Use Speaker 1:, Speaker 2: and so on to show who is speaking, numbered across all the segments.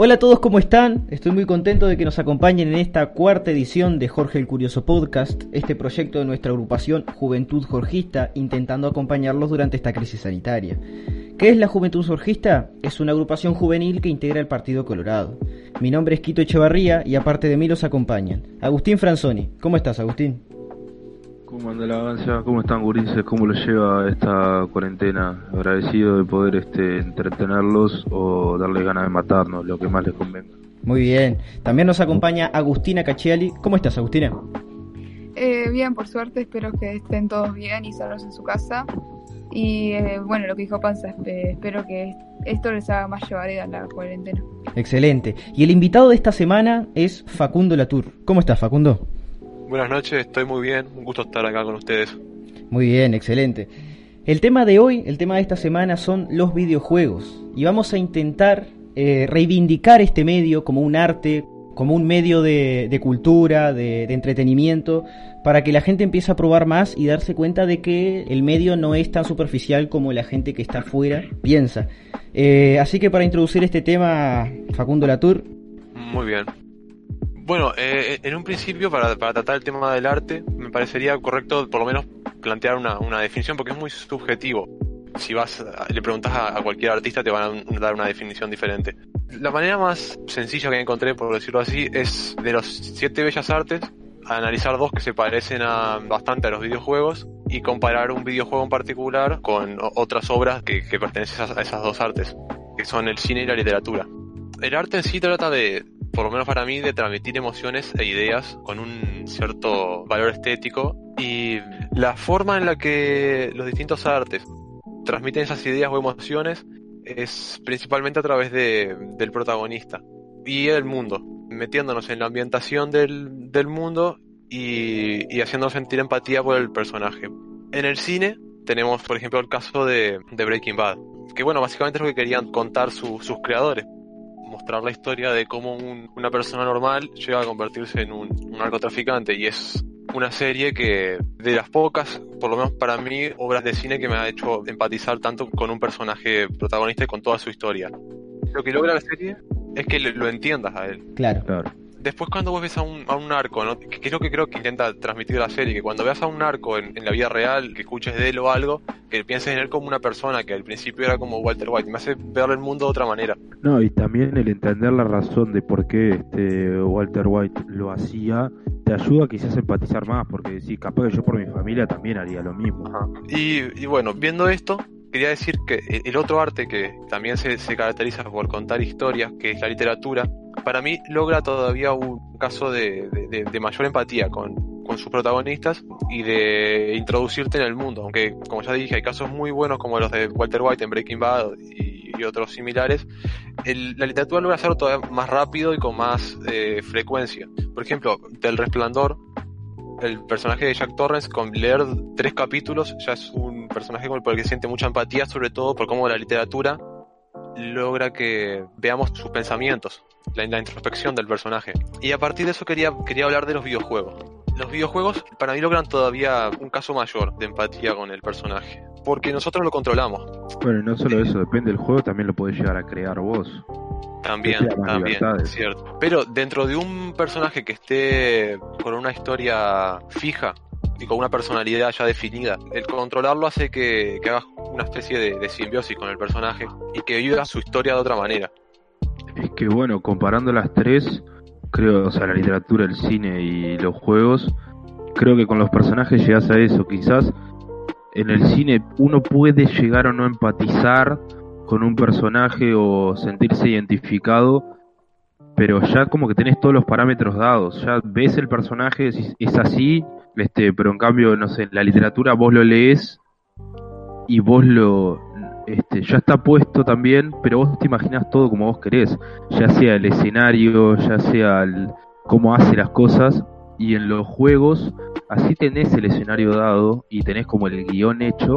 Speaker 1: Hola a todos, ¿cómo están? Estoy muy contento de que nos acompañen en esta cuarta edición de Jorge el Curioso Podcast, este proyecto de nuestra agrupación Juventud Jorgista, intentando acompañarlos durante esta crisis sanitaria. ¿Qué es la Juventud Jorgista? Es una agrupación juvenil que integra el Partido Colorado. Mi nombre es Quito Echevarría y aparte de mí los acompañan. Agustín Franzoni. ¿Cómo estás, Agustín?
Speaker 2: ¿Cómo anda la avancia? ¿Cómo están, gurises? ¿Cómo lo lleva esta cuarentena? Agradecido de poder este, entretenerlos o darles ganas de matarnos, lo que más les convenga.
Speaker 1: Muy bien. También nos acompaña Agustina Cachiali. ¿Cómo estás, Agustina?
Speaker 3: Eh, bien, por suerte, espero que estén todos bien y sanos en su casa. Y eh, bueno, lo que dijo Panza, espero que esto les haga más llevareda la cuarentena.
Speaker 1: Excelente. Y el invitado de esta semana es Facundo Latour. ¿Cómo estás, Facundo?
Speaker 4: Buenas noches, estoy muy bien, un gusto estar acá con ustedes.
Speaker 1: Muy bien, excelente. El tema de hoy, el tema de esta semana son los videojuegos y vamos a intentar eh, reivindicar este medio como un arte, como un medio de, cultura, de, entretenimiento, para que la gente empiece a probar más y darse cuenta de que el medio no es tan superficial como la gente que está afuera piensa. Eh, así que para introducir este tema, Facundo Latour.
Speaker 4: Muy bien. Bueno, eh, en un principio, para, tratar el tema del arte, me parecería correcto por lo menos plantear una, definición porque es muy subjetivo. Si vas, le preguntas a, cualquier artista, te van a dar una definición diferente. La manera más sencilla que encontré, por decirlo así, es de los siete bellas artes, analizar dos que se parecen bastante a los videojuegos y comparar un videojuego en particular con otras obras que, que pertenecen a esas dos artes, que son el cine y la literatura. El arte en sí trata de, por lo menos para mí, de transmitir emociones e ideas con un cierto valor estético y la forma en la que los distintos artes transmiten esas ideas o emociones es principalmente a través de, del protagonista y el mundo, metiéndonos en la ambientación del, del mundo y, y haciéndonos sentir empatía por el personaje. En el cine tenemos, por ejemplo, el caso de, de Breaking Bad, que bueno, básicamente es lo que querían contar sus creadores, mostrar la historia de cómo una persona normal llega a convertirse en un, narcotraficante y es una serie que de las pocas, por lo menos para mí, obras de cine que me ha hecho empatizar tanto con un personaje protagonista y con toda su historia. Lo que logra la serie es que lo entiendas a él.
Speaker 1: Claro. claro
Speaker 4: después cuando vos ves a un, a un narco, ¿no? que es lo que creo que intenta transmitir la serie, que cuando veas a un narco en, la vida real, que escuches de él o algo, que pienses en él como una persona que al principio era como Walter White, me hace ver el mundo de otra manera.
Speaker 2: No, y también el entender la razón de por qué este Walter White lo hacía, te ayuda quizás a empatizar más, porque sí, capaz que yo por mi familia también haría lo mismo.
Speaker 4: Y, y bueno, viendo esto, quería decir que el otro arte que también se, se caracteriza por contar historias, que es la literatura, para mí logra todavía un caso de, mayor empatía con, sus protagonistas y de introducirte en el mundo. Aunque, como ya dije, hay casos muy buenos como los de Walter White en Breaking Bad otros similares. la literatura logra hacerlo todavía más rápido y con más eh, frecuencia. Por ejemplo, del Resplandor, el personaje de Jack Torrance, con leer tres capítulos, ya es un personaje con el que siente mucha empatía, sobre todo por cómo la literatura logra que veamos sus pensamientos, la, introspección del personaje. Y a partir de eso quería, quería hablar de los videojuegos. Los videojuegos para mí logran todavía un caso mayor de empatía con el personaje, porque nosotros lo controlamos.
Speaker 2: Bueno, y no solo eso, depende del juego, también lo podés llegar a crear vos.
Speaker 4: También, también, cierto. Pero dentro de un personaje que esté con una historia fija, y con una personalidad ya definida. El controlarlo hace que, que hagas una especie de, simbiosis con el personaje y que viva su historia de otra manera.
Speaker 2: Es que bueno, comparando las tres, creo, o sea, la literatura, el cine y los juegos, creo que con los personajes llegas a eso. Quizás en el cine uno puede llegar o no empatizar con un personaje o sentirse identificado, pero ya como que tenés todos los parámetros dados, ya ves el personaje, es así, este, pero en cambio, no sé, la literatura vos lo lees y vos lo, este, ya está puesto también, pero vos te imaginas todo como vos querés, ya sea el escenario, ya sea el, cómo hace las cosas, y en los juegos, así tenés el escenario dado y tenés como el guion hecho,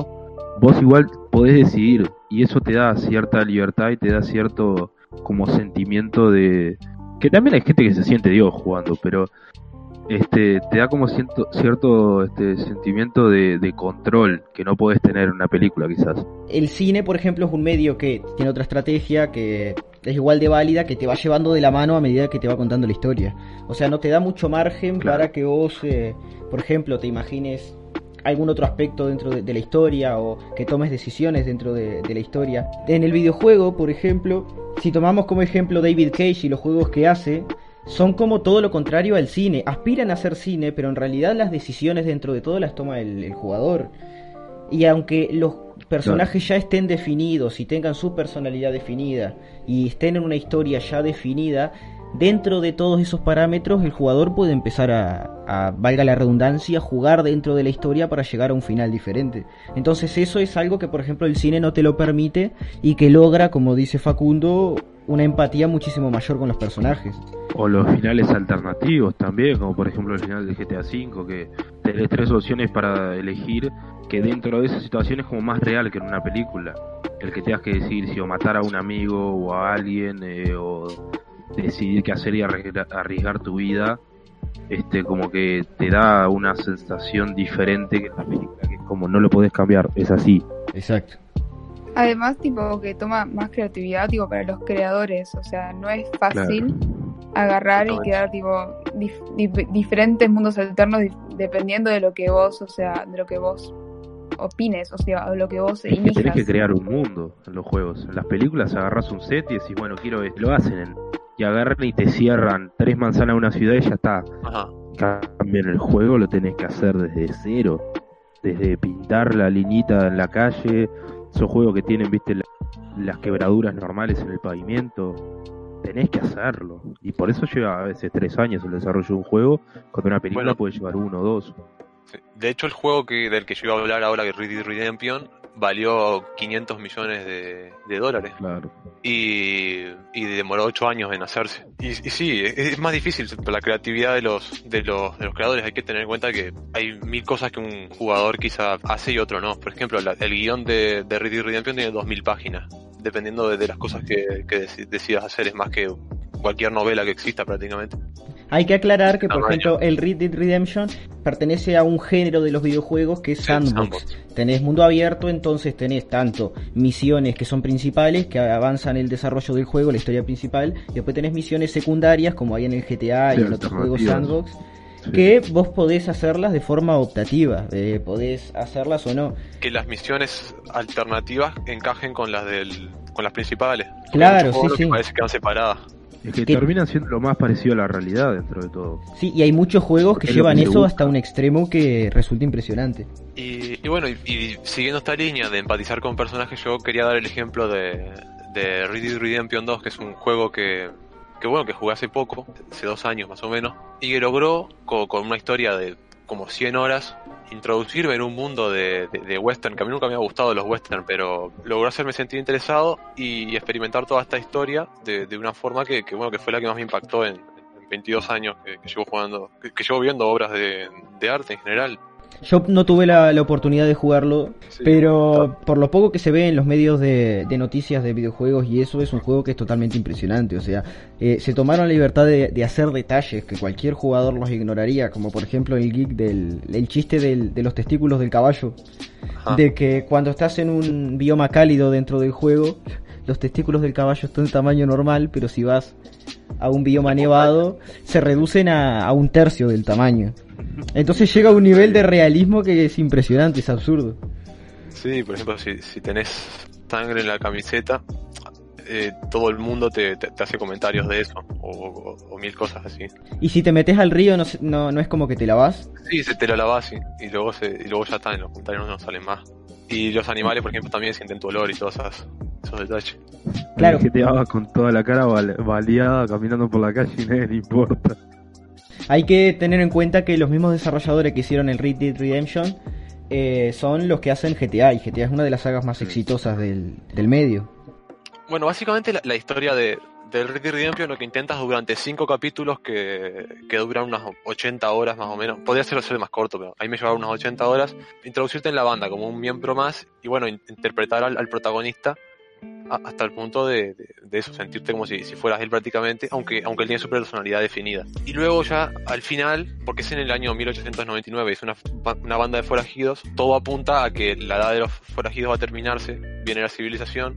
Speaker 2: vos igual podés decidir, y eso te da cierta libertad y te da cierto como sentimiento de... que también hay gente que se siente Dios jugando, pero este, te da como cierto, cierto este, sentimiento de, de control que no puedes tener en una película quizás.
Speaker 1: El cine, por ejemplo, es un medio que tiene otra estrategia que es igual de válida, que te va llevando de la mano a medida que te va contando la historia. O sea, no te da mucho margen
Speaker 2: Claro.
Speaker 1: para que vos, eh, por ejemplo, te imagines algún otro aspecto dentro de, de la historia o que tomes decisiones dentro de, de la historia. En el videojuego, por ejemplo, si tomamos como ejemplo David Cage y los juegos que hace, son como todo lo contrario al cine. Aspiran a ser cine, pero en realidad las decisiones dentro de todo las toma el, el jugador. Y aunque los personajes ya estén definidos y tengan su personalidad definida y estén en una historia ya definida, dentro de todos esos parámetros el jugador puede empezar a, valga la redundancia, jugar dentro de la historia para llegar a un final diferente. Entonces eso es algo que por ejemplo el cine no te lo permite y que logra, como dice Facundo, una empatía muchísimo mayor con los personajes.
Speaker 2: O los finales alternativos también, como por ejemplo el final de GTA V, que tenés tres opciones para elegir, que dentro de esa situación es como más real que en una película. El que tengas que decidir si o matar a un amigo o a alguien, eh, o decidir qué hacer y arriesgar, tu vida, este como que te da una sensación diferente que en la película, que es como no lo podés cambiar, es así.
Speaker 1: Exacto.
Speaker 3: Además, tipo, que toma más creatividad, tipo, para los creadores. O sea, no es fácil agarrar y crear, tipo, dif- dif- diferentes mundos alternos dif- dependiendo de lo que vos, o sea, de lo que vos opines, o sea, o lo que vos
Speaker 2: Es que tenés que crear un mundo en los juegos. En las películas agarras un set y decís, bueno, quiero esto. Lo hacen en- y agarran y te cierran tres manzanas a una ciudad y ya está.
Speaker 4: Ajá.
Speaker 2: En el juego lo tenés que hacer desde cero. Desde pintar la liñita en la calle. Esos juegos que tienen, viste, la- las quebraduras normales en el pavimento. Tenés que hacerlo. Y por eso lleva a veces tres años el desarrollo de un juego, cuando una película
Speaker 4: Bueno.
Speaker 2: puede llevar uno o dos.
Speaker 4: De hecho, el juego que, del que yo iba a hablar ahora, que Red Dead Redemption, valió 500 millones de, de dólares.
Speaker 2: Claro.
Speaker 4: Y, y demoró ocho años en hacerse. Y, sí, es, más difícil la creatividad de los, de los de los creadores. Hay que tener en cuenta que hay mil cosas que un jugador quizá hace y otro no. Por ejemplo, la- el guion de, de Red Dead Redemption tiene 2000 páginas. Dependiendo de, de las cosas que, que deci- decidas hacer, es más que cualquier novela que exista prácticamente.
Speaker 1: Hay que aclarar que, por ejemplo, el Red Dead Redemption pertenece a un género de los videojuegos que es
Speaker 4: Sí,
Speaker 1: sandbox. Tenés mundo abierto, entonces tenés tanto misiones que son principales, que avanzan el desarrollo del juego, la historia principal, y después tenés misiones secundarias, como hay en el GTA
Speaker 2: Sí,
Speaker 1: y en otros juegos sandbox,
Speaker 2: Sí.
Speaker 1: que vos podés hacerlas de forma optativa, eh, podés hacerlas o no.
Speaker 4: Que las misiones alternativas encajen con las del con las principales.
Speaker 1: Claro,
Speaker 4: juegos
Speaker 1: sí,
Speaker 4: que
Speaker 1: sí.
Speaker 4: parece que van separadas.
Speaker 2: Es que
Speaker 1: Que-
Speaker 2: terminan siendo lo más parecido a la realidad dentro de todo.
Speaker 1: Sí, y hay muchos juegos que
Speaker 2: Es
Speaker 1: llevan
Speaker 2: que
Speaker 1: eso
Speaker 2: busca.
Speaker 1: hasta un extremo que resulta impresionante.
Speaker 4: Y, y bueno, y, y siguiendo esta línea de empatizar con personajes, yo quería dar el ejemplo de, de Red Dead Redemption 2, que es un juego que, que bueno, que jugué hace poco, hace dos años más o menos, y que logró, co- con, una historia de como 100 horas, introducirme en un mundo de, western, que a mí nunca me ha gustado los western, pero logró hacerme sentir interesado y, experimentar toda esta historia de, de una forma que, bueno, que fue la que más me impactó en, en 22 años que, llevo jugando, que, llevo viendo obras de arte en general.
Speaker 1: Yo no tuve la, la oportunidad de jugarlo,
Speaker 4: Sí.
Speaker 1: pero por lo poco que se ve en los medios de, de noticias de videojuegos y eso es un juego que es totalmente impresionante. O sea, eh, se tomaron la libertad de, de hacer detalles que cualquier jugador los ignoraría, como por ejemplo el geek del el chiste del- de los testículos del caballo,
Speaker 4: Ajá.
Speaker 1: de que cuando estás en un bioma cálido dentro del juego, los testículos del caballo están en tamaño normal, pero si vas a un bioma nevado, se reducen a, a un tercio del tamaño. Entonces llega a un nivel de realismo que es impresionante, es absurdo.
Speaker 4: Sí, por ejemplo, si, si tenés sangre en la camiseta, eh, todo el mundo te, te- te hace comentarios de eso, o, o- o mil cosas así.
Speaker 1: Y si te metes al río, no, no, no es como que te lavas.
Speaker 4: Sí, se te lo lavas y, y luego se, y luego ya está, en los comentarios no salen más. Y los animales, por ejemplo, también sienten tu olor y todos esos, esos detalles.
Speaker 1: Claro.
Speaker 2: Que te vas con toda la cara bal- baleada caminando por la calle y nadie le importa.
Speaker 1: Hay que tener en cuenta que los mismos desarrolladores que hicieron el Red Dead Redemption eh, son los que hacen GTA, y GTA es una de las sagas más exitosas del, del medio.
Speaker 4: Bueno, básicamente la, la historia de, de Red Redemption lo que intentas durante cinco capítulos que, que duran unas 80 horas más o menos. Podría ser ser más corto, pero ahí me llevaba unas 80 horas. Introducirte en la banda como un miembro más y bueno, in- interpretar al, al protagonista hasta el punto de, eso, sentirte como si, si, fueras él prácticamente, aunque, aunque él tiene su personalidad definida. Y luego ya al final, porque es en el año 1899, es una, una banda de forajidos, todo apunta a que la edad de los forajidos va a terminarse, viene la civilización,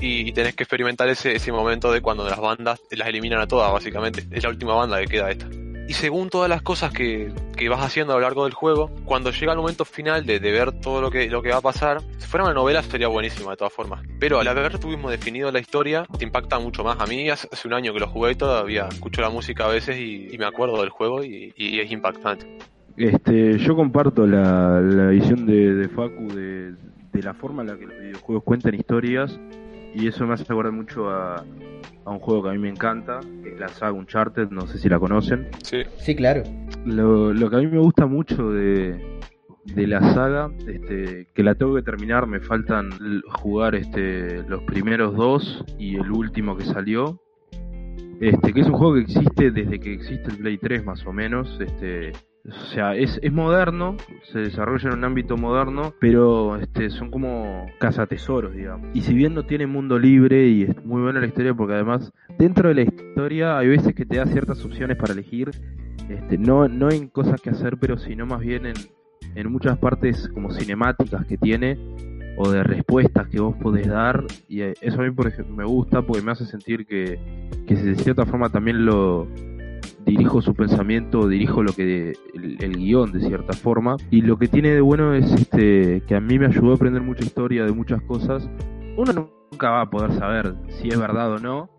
Speaker 4: y, tenés que experimentar ese, ese momento de cuando las bandas las eliminan a todas, básicamente. Es la última banda que queda esta. Y según todas las cosas que, que, vas haciendo a lo largo del juego, cuando llega el momento final de, de, ver todo lo que, lo que va a pasar, si fuera una novela sería buenísima de todas formas. Pero al haber tuvimos definido la historia, te impacta mucho más. A mí hace, un año que lo jugué y todavía escucho la música a veces y, me acuerdo del juego y, es impactante.
Speaker 2: Este, yo comparto la, visión de, de Facu de, de la forma en la que los videojuegos cuentan historias y eso me hace acordar mucho a, un juego que a mí me encanta, que es la saga Uncharted, no sé si la conocen.
Speaker 1: Sí, sí claro.
Speaker 2: Lo, lo que a mí me gusta mucho de, de la saga, este, que la tengo que terminar, me faltan jugar este, los primeros dos y el último que salió. Este, que es un juego que existe desde que existe el Play 3 más o menos, este, o sea, es, es moderno, se desarrolla en un ámbito moderno, pero este, son como cazatesoros, digamos. Y si bien no tiene mundo libre y es muy buena la historia, porque además dentro de la historia hay veces que te da ciertas opciones para elegir, este, no, no en cosas que hacer, pero sino más bien en, en muchas partes como cinemáticas que tiene o de respuestas que vos podés dar y eso a mí por ejemplo me gusta porque me hace sentir que, que de cierta forma también lo, dirijo su pensamiento, dirijo lo que el, guion de cierta forma. Y lo que tiene de bueno es este que a mí me ayudó a aprender mucha historia de muchas cosas. Uno nunca va a poder saber si es verdad o no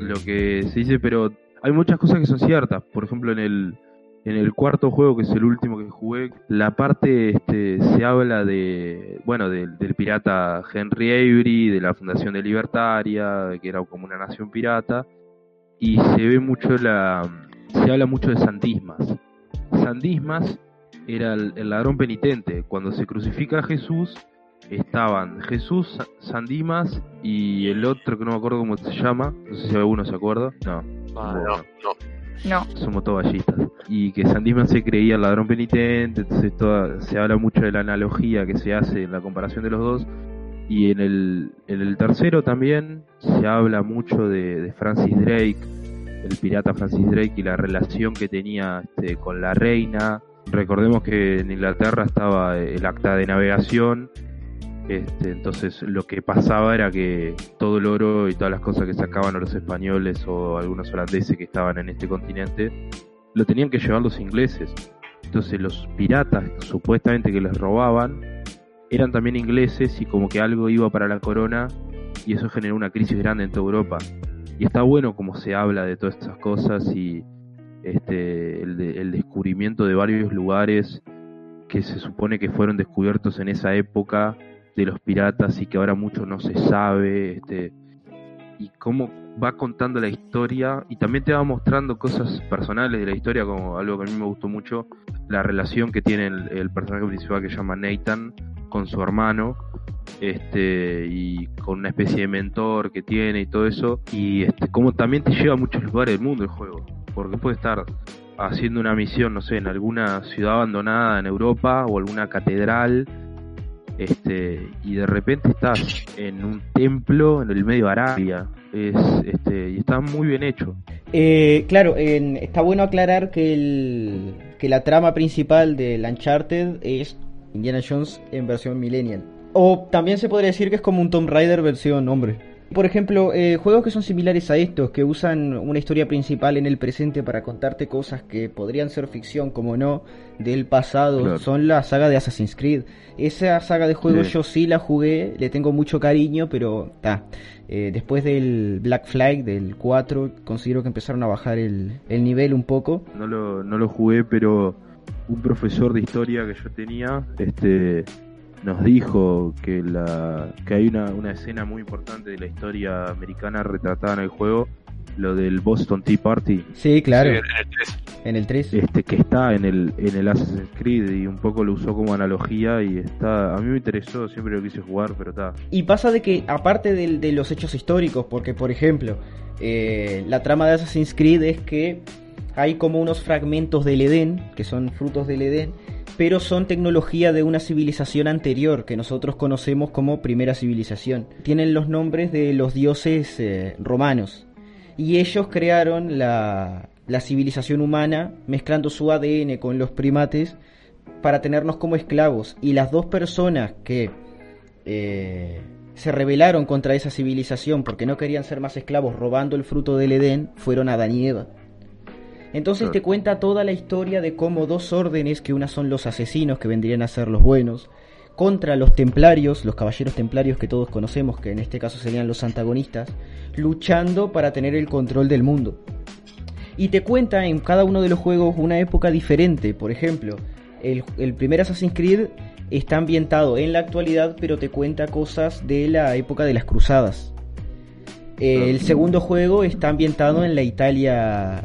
Speaker 2: lo que se dice, pero hay muchas cosas que son ciertas. Por ejemplo, en el en el cuarto juego, que es el último que jugué, la parte este, se habla de, bueno, del pirata Henry Avery, de la Fundación de Libertaria, que era como una nación pirata, y se ve mucho la. Se habla mucho de Sandismas. Sandismas era el, ladrón penitente. Cuando se crucifica a Jesús, estaban Jesús, Sandimas y el otro que no me acuerdo cómo se llama. No sé si alguno se acuerda.
Speaker 4: No. Ah, no, no.
Speaker 3: No.
Speaker 2: Somos todos ballistas. Y que Sandismas se creía el ladrón penitente, entonces toda, se habla mucho de la analogía que se hace en la comparación de los dos. Y en el, en el tercero también se habla mucho de, Francis Drake, el pirata Francis Drake y la relación que tenía este, con la reina. Recordemos que en Inglaterra estaba el acta de navegación, este, entonces lo que pasaba era que todo el oro y todas las cosas que sacaban los españoles o algunos holandeses que estaban en este continente, lo tenían que llevar los ingleses. Entonces los piratas supuestamente que les robaban eran también ingleses y como que algo iba para la corona y eso generó una crisis grande en toda Europa. Y está bueno como se habla de todas estas cosas y este, el, descubrimiento de varios lugares que se supone que fueron descubiertos en esa época de los piratas y que ahora mucho no se sabe. Este, y cómo va contando la historia y también te va mostrando cosas personales de la historia, como algo que a mí me gustó mucho, la relación que tiene el, el personaje principal que se llama Nathan con su hermano este y con una especie de mentor que tiene y todo eso. Y este como también te lleva a muchos lugares del mundo el juego. Porque puede estar haciendo una misión no sé en alguna ciudad abandonada en Europa o alguna catedral este y de repente estás en un templo en el medio de Arabia. Es, este, y está muy bien hecho.
Speaker 1: Eh, claro está bueno aclarar que el que la trama principal del Uncharted es Indiana Jones en versión millennial. O también se podría decir que es como un Tomb Raider versión hombre. Por ejemplo, eh, juegos que son similares a estos, que usan una historia principal en el presente para contarte cosas que podrían ser ficción, como no, del pasado, son la saga de Assassin's Creed. Esa saga de juegos yo sí la jugué, le tengo mucho cariño, pero está. Eh, después del Black Flag, del 4, considero que empezaron a bajar el, el nivel un poco.
Speaker 2: No lo, no lo jugué, pero un profesor de historia que yo tenía, este nos dijo que la que hay una, una escena muy importante de la historia americana retratada en el juego, lo del Boston Tea Party.
Speaker 1: Sí, claro. en el 3.
Speaker 2: Este que está en el en el Assassin's Creed y un poco lo usó como analogía y está a mí me interesó, siempre lo quise jugar, pero está.
Speaker 1: Y pasa de que aparte de, de los hechos históricos, porque por ejemplo, eh, la trama de Assassin's Creed es que hay como unos fragmentos del Edén, que son frutos del Edén, pero son tecnología de una civilización anterior que nosotros conocemos como primera civilización. Tienen los nombres de los dioses eh, romanos y ellos crearon la, la civilización humana mezclando su ADN con los primates para tenernos como esclavos y las dos personas que eh, se rebelaron contra esa civilización porque no querían ser más esclavos robando el fruto del Edén fueron Adán y Eva. Entonces te cuenta toda la historia de cómo dos órdenes, que una son los asesinos, que vendrían a ser los buenos, contra los templarios, los caballeros templarios que todos conocemos, que en este caso serían los antagonistas, luchando para tener el control del mundo. Y te cuenta en cada uno de los juegos una época diferente. Por ejemplo, el, el primer Assassin's Creed está ambientado en la actualidad, pero te cuenta cosas de la época de las cruzadas. El segundo juego está ambientado en la Italia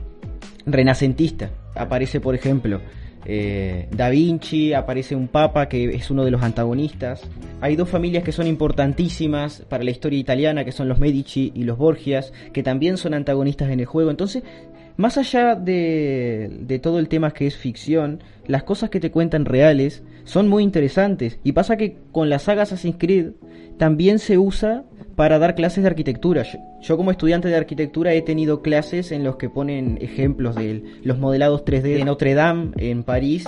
Speaker 1: renacentista. Aparece, por ejemplo, eh, Da Vinci, aparece un papa que es uno de los antagonistas. Hay dos familias que son importantísimas para la historia italiana, que son los Medici y los Borgias, que también son antagonistas en el juego. Entonces, más allá de, de todo el tema que es ficción, las cosas que te cuentan reales son muy interesantes. Y pasa que con la saga Assassin's Creed también se usa para dar clases de arquitectura. Yo, como estudiante de arquitectura he tenido clases en los que ponen ejemplos de los modelados 3D de Notre Dame en París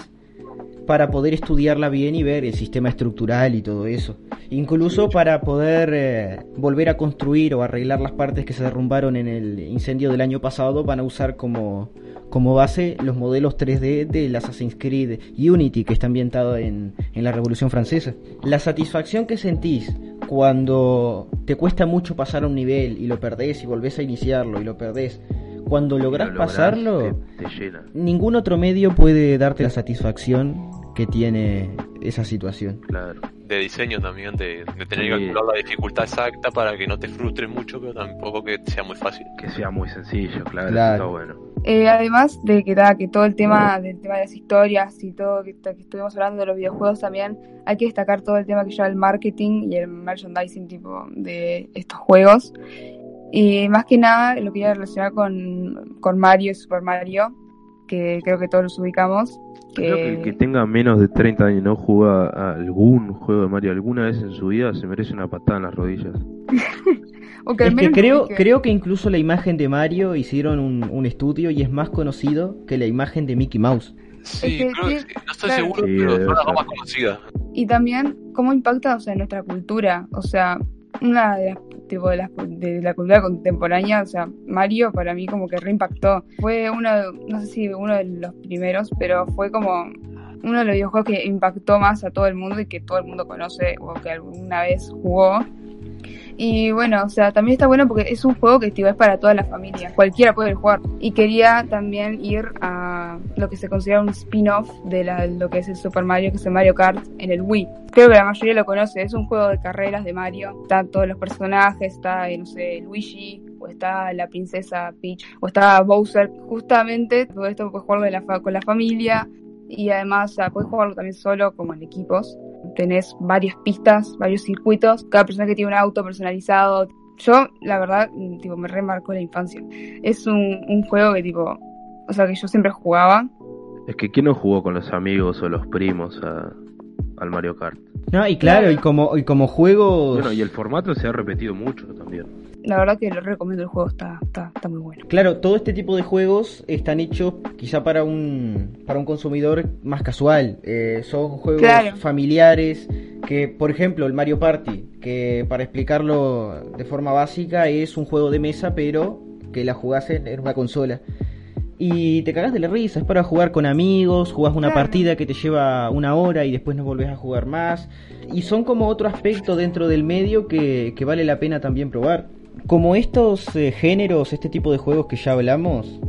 Speaker 1: para poder estudiarla bien y ver el sistema estructural y todo eso. Incluso para poder eh, volver a construir o arreglar las partes que se derrumbaron en el incendio del año pasado, van a usar como, como base los modelos 3D del Assassin's Creed Unity, que está ambientado en, en la Revolución Francesa. La satisfacción que sentís cuando te cuesta mucho pasar a un nivel y lo perdés y volvés a iniciarlo y lo perdés, cuando lográs, pasarlo, ningún otro medio puede darte la satisfacción que tiene esa situación.
Speaker 4: Claro. De diseño también, de, tener que calcular la dificultad exacta para que no te frustres mucho, pero tampoco que sea muy fácil.
Speaker 2: Que sea muy sencillo, claro, está bueno.
Speaker 3: Eh, además de que, que todo el tema del tema de las historias y todo que, que, estuvimos hablando de los videojuegos también, hay que destacar todo el tema que lleva el marketing y el merchandising tipo de estos juegos. Y más que nada lo quería relacionar con, con Mario y Super Mario, que creo que todos los ubicamos.
Speaker 2: Que... Creo que el que tenga menos de 30 años y no juega a algún juego de Mario alguna vez en su vida se merece una patada en las rodillas.
Speaker 1: es que creo, creo que incluso la imagen de Mario hicieron un, estudio y es más conocido que la imagen de Mickey Mouse.
Speaker 4: Sí, creo que no estoy seguro, pero es la más conocida.
Speaker 3: Y también cómo impacta o sea, en nuestra cultura. O sea, una de las tipo de la, de la cultura contemporánea, o sea, Mario para mí como que reimpactó. Fue uno, no sé si uno de los primeros, pero fue como uno de los videojuegos que impactó más a todo el mundo y que todo el mundo conoce o que alguna vez jugó. Y bueno, o sea, también está bueno porque es un juego que es para toda la familia, cualquiera puede jugar. Y quería también ir a lo que se considera un spin-off de lo que es el Super Mario, que es el Mario Kart en el Wii. Creo que la mayoría lo conoce, es un juego de carreras de Mario. Están todos los personajes, está, eh, no sé, Luigi, o está la princesa Peach, o está Bowser. Justamente todo esto puedes jugarlo con la familia y además o puedes jugarlo también solo como en equipos tenés varias pistas, varios circuitos, cada persona que tiene un auto personalizado. Yo, la verdad, tipo, me remarcó la infancia. Es un, un juego que, tipo, o sea, que yo siempre jugaba.
Speaker 2: Es que ¿quién no jugó con los amigos o los primos a, al Mario Kart?
Speaker 1: No, y claro, y como, y como juego...
Speaker 2: Bueno, y el formato se ha repetido mucho también
Speaker 3: la verdad que lo recomiendo el juego, está, está, está, muy bueno.
Speaker 1: Claro, todo este tipo de juegos están hechos quizá para un, para un consumidor más casual. Eh, son juegos familiares que, por ejemplo, el Mario Party, que para explicarlo de forma básica es un juego de mesa, pero que la jugás en una consola. Y te cagas de la risa, es para jugar con amigos, jugás una partida que te lleva una hora y después no volvés a jugar más. Y son como otro aspecto dentro del medio que, que vale la pena también probar como estos eh, géneros, este tipo de juegos que ya hablamos,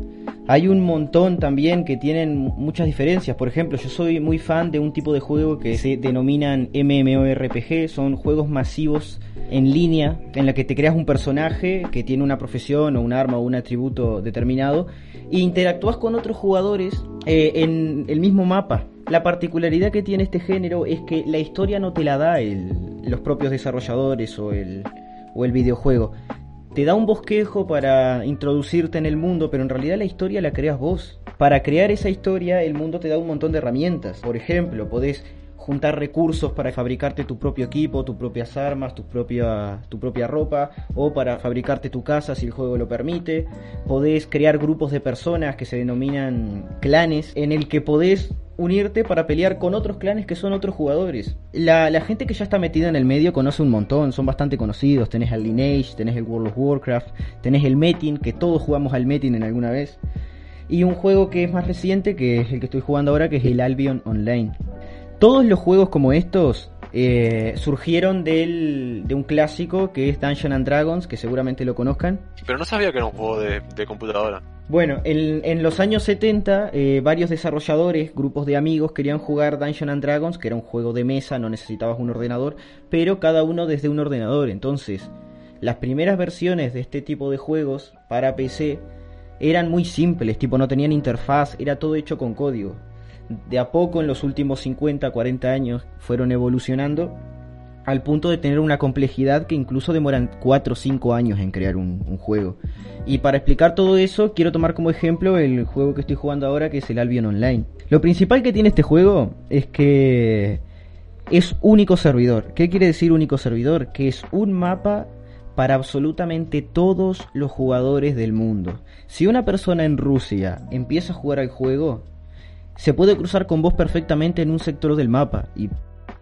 Speaker 1: hay un montón también que tienen muchas diferencias. Por ejemplo, yo soy muy fan de un tipo de juego que se denominan MMORPG, son juegos masivos en línea en la que te creas un personaje que tiene una profesión o un arma o un atributo determinado e interactúas con otros jugadores eh, en el mismo mapa. La particularidad que tiene este género es que la historia no te la da los propios desarrolladores o el, o el videojuego, te da un bosquejo para introducirte en el mundo, pero en realidad la historia la creas vos. para crear esa historia el mundo te da un montón de herramientas. Por ejemplo, podés juntar recursos para fabricarte tu propio equipo, tus propias armas, tu propia, tu propia ropa, o para fabricarte tu casa si el juego lo permite. Podés crear grupos de personas que se denominan clanes, en el que podés unirte para pelear con otros clanes que son otros jugadores. La, la, gente que ya está metida en el medio conoce un montón, son bastante conocidos. Tenés el Lineage, tenés el World of Warcraft, tenés el Metin, que todos jugamos al Metin en alguna vez. Y un juego que es más reciente, que es el que estoy jugando ahora, que es el Albion Online. Todos los juegos como estos eh, surgieron del, de un clásico que es Dungeons and Dragons, que seguramente lo conozcan.
Speaker 4: Pero no sabía que era un juego de, computadora.
Speaker 1: Bueno, en, en, los años 70 eh, varios desarrolladores, grupos de amigos querían jugar Dungeons and Dragons, que era un juego de mesa, no necesitabas un ordenador, pero cada uno desde un ordenador. Entonces, las primeras versiones de este tipo de juegos para PC eran muy simples, tipo no tenían interfaz, era todo hecho con código de a poco en los últimos 50, 40 años fueron evolucionando al punto de tener una complejidad que incluso demoran 4 o 5 años en crear un, juego. Y para explicar todo eso, quiero tomar como ejemplo el juego que estoy jugando ahora, que es el Albion Online. Lo principal que tiene este juego es que es único servidor. ¿Qué quiere decir único servidor? Que es un mapa para absolutamente todos los jugadores del mundo. Si una persona en Rusia empieza a jugar al juego, se puede cruzar con vos perfectamente en un sector del mapa y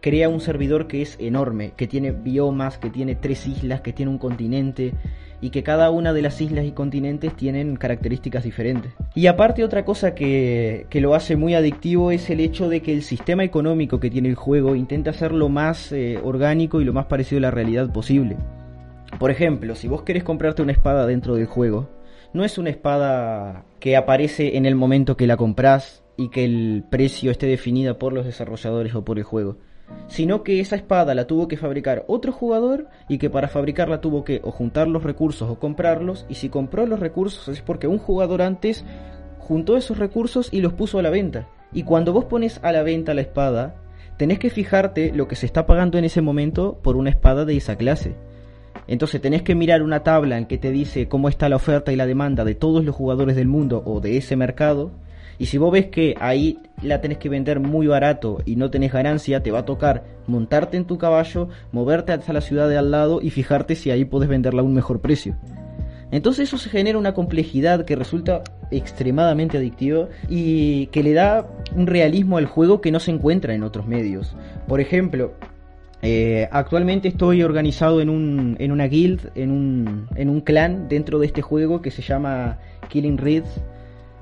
Speaker 1: crea un servidor que es enorme, que tiene biomas, que tiene tres islas, que tiene un continente y que cada una de las islas y continentes tienen características diferentes. Y aparte otra cosa que, lo hace muy adictivo es el hecho de que el sistema económico que tiene el juego intenta ser lo más eh, orgánico y lo más parecido a la realidad posible. Por ejemplo, si vos querés comprarte una espada dentro del juego, no es una espada que aparece en el momento que la compras y que el precio esté definido por los desarrolladores o por el juego, sino que esa espada la tuvo que fabricar otro jugador y que para fabricarla tuvo que o juntar los recursos o comprarlos y si compró los recursos es porque un jugador antes juntó esos recursos y los puso a la venta. Y cuando vos pones a la venta la espada, tenés que fijarte lo que se está pagando en ese momento por una espada de esa clase. Entonces tenés que mirar una tabla en que te dice cómo está la oferta y la demanda de todos los jugadores del mundo o de ese mercado y si vos ves que ahí la tenés que vender muy barato y no tenés ganancia, te va a tocar montarte en tu caballo, moverte hasta la ciudad de al lado y fijarte si ahí podés venderla a un mejor precio. Entonces eso se genera una complejidad que resulta extremadamente adictiva y que le da un realismo al juego que no se encuentra en otros medios. Por ejemplo, eh, actualmente estoy organizado en, un, en una guild, en un, en un clan dentro de este juego que se llama Killing Reeds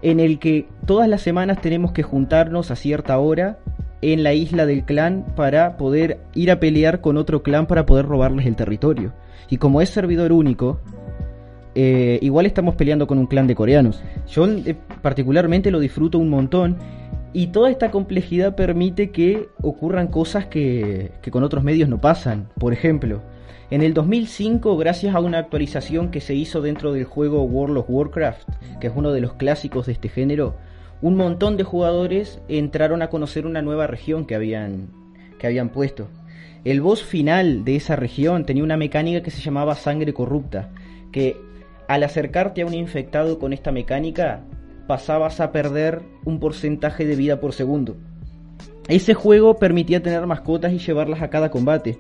Speaker 1: en el que todas las semanas tenemos que juntarnos a cierta hora en la isla del clan para poder ir a pelear con otro clan para poder robarles el territorio. Y como es servidor único, eh, igual estamos peleando con un clan de coreanos. Yo eh, particularmente lo disfruto un montón y toda esta complejidad permite que ocurran cosas que, que con otros medios no pasan. Por ejemplo, en el 2005, gracias a una actualización que se hizo dentro del juego World of Warcraft, que es uno de los clásicos de este género, un montón de jugadores entraron a conocer una nueva región que habían, que habían puesto. El boss final de esa región tenía una mecánica que se llamaba sangre corrupta, que al acercarte a un infectado con esta mecánica pasabas a perder un porcentaje de vida por segundo. Ese juego permitía tener mascotas y llevarlas a cada combate,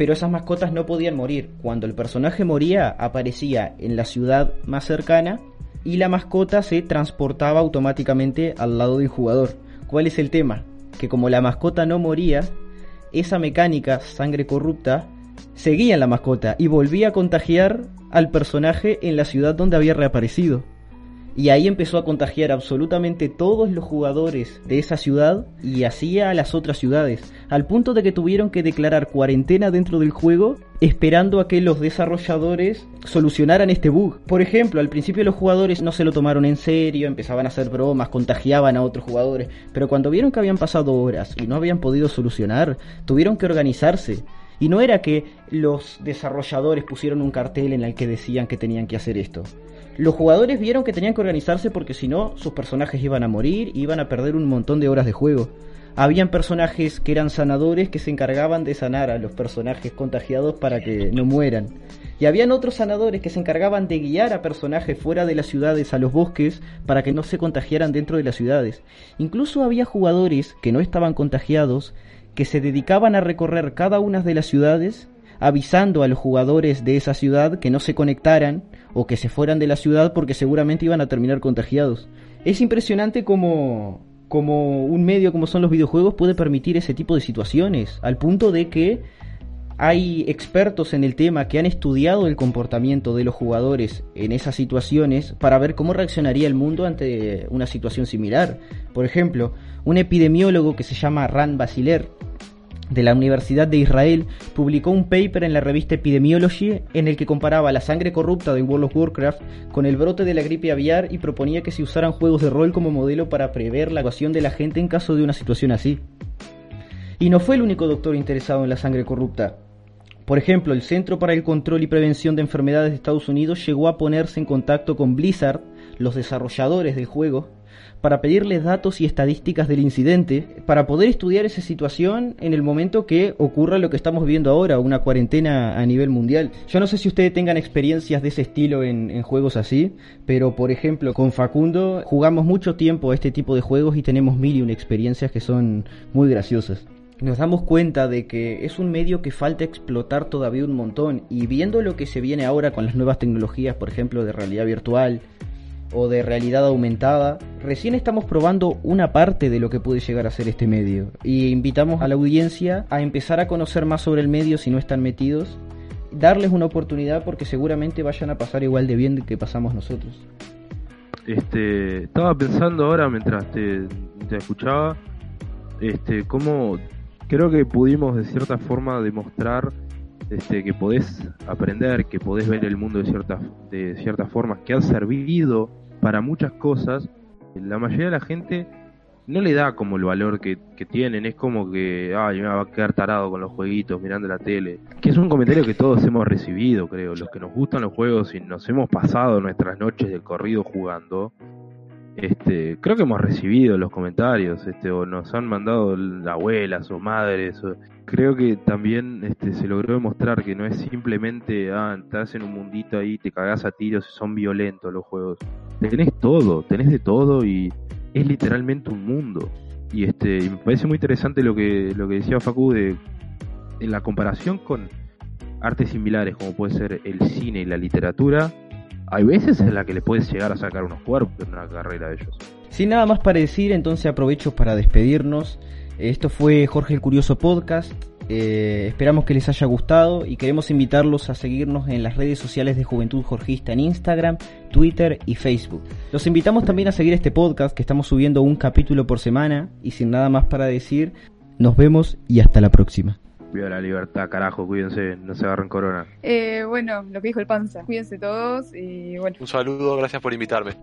Speaker 1: pero esas mascotas no podían morir. Cuando el personaje moría, aparecía en la ciudad más cercana y la mascota se transportaba automáticamente al lado del jugador. ¿Cuál es el tema? Que como la mascota no moría, esa mecánica, sangre corrupta, seguía en la mascota y volvía a contagiar al personaje en la ciudad donde había reaparecido. Y ahí empezó a contagiar absolutamente todos los jugadores de esa ciudad y hacía a las otras ciudades, al punto de que tuvieron que declarar cuarentena dentro del juego esperando a que los desarrolladores solucionaran este bug. Por ejemplo, al principio los jugadores no se lo tomaron en serio, empezaban a hacer bromas, contagiaban a otros jugadores, pero cuando vieron que habían pasado horas y no habían podido solucionar, tuvieron que organizarse. Y no era que los desarrolladores pusieron un cartel en el que decían que tenían que hacer esto. Los jugadores vieron que tenían que organizarse porque si no, sus personajes iban a morir y iban a perder un montón de horas de juego. Habían personajes que eran sanadores que se encargaban de sanar a los personajes contagiados para que no mueran. Y habían otros sanadores que se encargaban de guiar a personajes fuera de las ciudades a los bosques para que no se contagiaran dentro de las ciudades. Incluso había jugadores que no estaban contagiados que se dedicaban a recorrer cada una de las ciudades avisando a los jugadores de esa ciudad que no se conectaran o que se fueran de la ciudad porque seguramente iban a terminar contagiados. Es impresionante como, como un medio como son los videojuegos puede permitir ese tipo de situaciones, al punto de que hay expertos en el tema que han estudiado el comportamiento de los jugadores en esas situaciones para ver cómo reaccionaría el mundo ante una situación similar. Por ejemplo, un epidemiólogo que se llama Rand Basiler de la Universidad de Israel publicó un paper en la revista Epidemiology en el que comparaba la sangre corrupta de World of Warcraft con el brote de la gripe aviar y proponía que se usaran juegos de rol como modelo para prever la actuación de la gente en caso de una situación así. Y no fue el único doctor interesado en la sangre corrupta. Por ejemplo, el Centro para el Control y Prevención de Enfermedades de Estados Unidos llegó a ponerse en contacto con Blizzard, los desarrolladores del juego, para pedirles datos y estadísticas del incidente, para poder estudiar esa situación en el momento que ocurra lo que estamos viendo ahora, una cuarentena a nivel mundial. Yo no sé si ustedes tengan experiencias de ese estilo en, en juegos así, pero por ejemplo con Facundo jugamos mucho tiempo a este tipo de juegos y tenemos mil y una experiencias que son muy graciosas nos damos cuenta de que es un medio que falta explotar todavía un montón y viendo lo que se viene ahora con las nuevas tecnologías, por ejemplo, de realidad virtual o de realidad aumentada, recién estamos probando una parte de lo que puede llegar a ser este medio y invitamos a la audiencia a empezar a conocer más sobre el medio si no están metidos, darles una oportunidad porque seguramente vayan a pasar igual de bien que pasamos nosotros.
Speaker 2: Este, estaba pensando ahora mientras te, escuchaba, este, cómo creo que pudimos de cierta forma demostrar este, que podés aprender, que podés ver el mundo de ciertas de ciertas formas, que han servido para muchas cosas. La mayoría de la gente no le da como el valor que, que tienen, es como que, ay, me va a quedar tarado con los jueguitos mirando la tele. Que es un comentario que todos hemos recibido, creo. Los que nos gustan los juegos y nos hemos pasado nuestras noches de corrido jugando, este, creo que hemos recibido los comentarios, este, o nos han mandado abuelas o madres. creo que también este, se logró demostrar que no es simplemente, ah, estás en un mundito ahí, te cagás a tiros y son violentos los juegos. Tenés todo, tenés de todo y es literalmente un mundo. Y este, y me parece muy interesante lo que, lo que decía Facu de en la comparación con artes similares como puede ser el cine y la literatura hay veces en la que le puedes llegar a sacar unos cuerpos en una carrera de ellos.
Speaker 1: Sin nada más para decir, entonces aprovecho para despedirnos. Esto fue Jorge el Curioso Podcast. Eh, esperamos que les haya gustado y queremos invitarlos a seguirnos en las redes sociales de Juventud Jorgista en Instagram, Twitter y Facebook. Los invitamos también a seguir este podcast que estamos subiendo un capítulo por semana y sin nada más para decir, nos vemos y hasta la próxima.
Speaker 2: Viva la libertad, carajo, cuídense, no se agarren corona.
Speaker 3: Eh, bueno, lo que dijo el panza, cuídense todos y bueno.
Speaker 4: Un saludo, gracias por invitarme.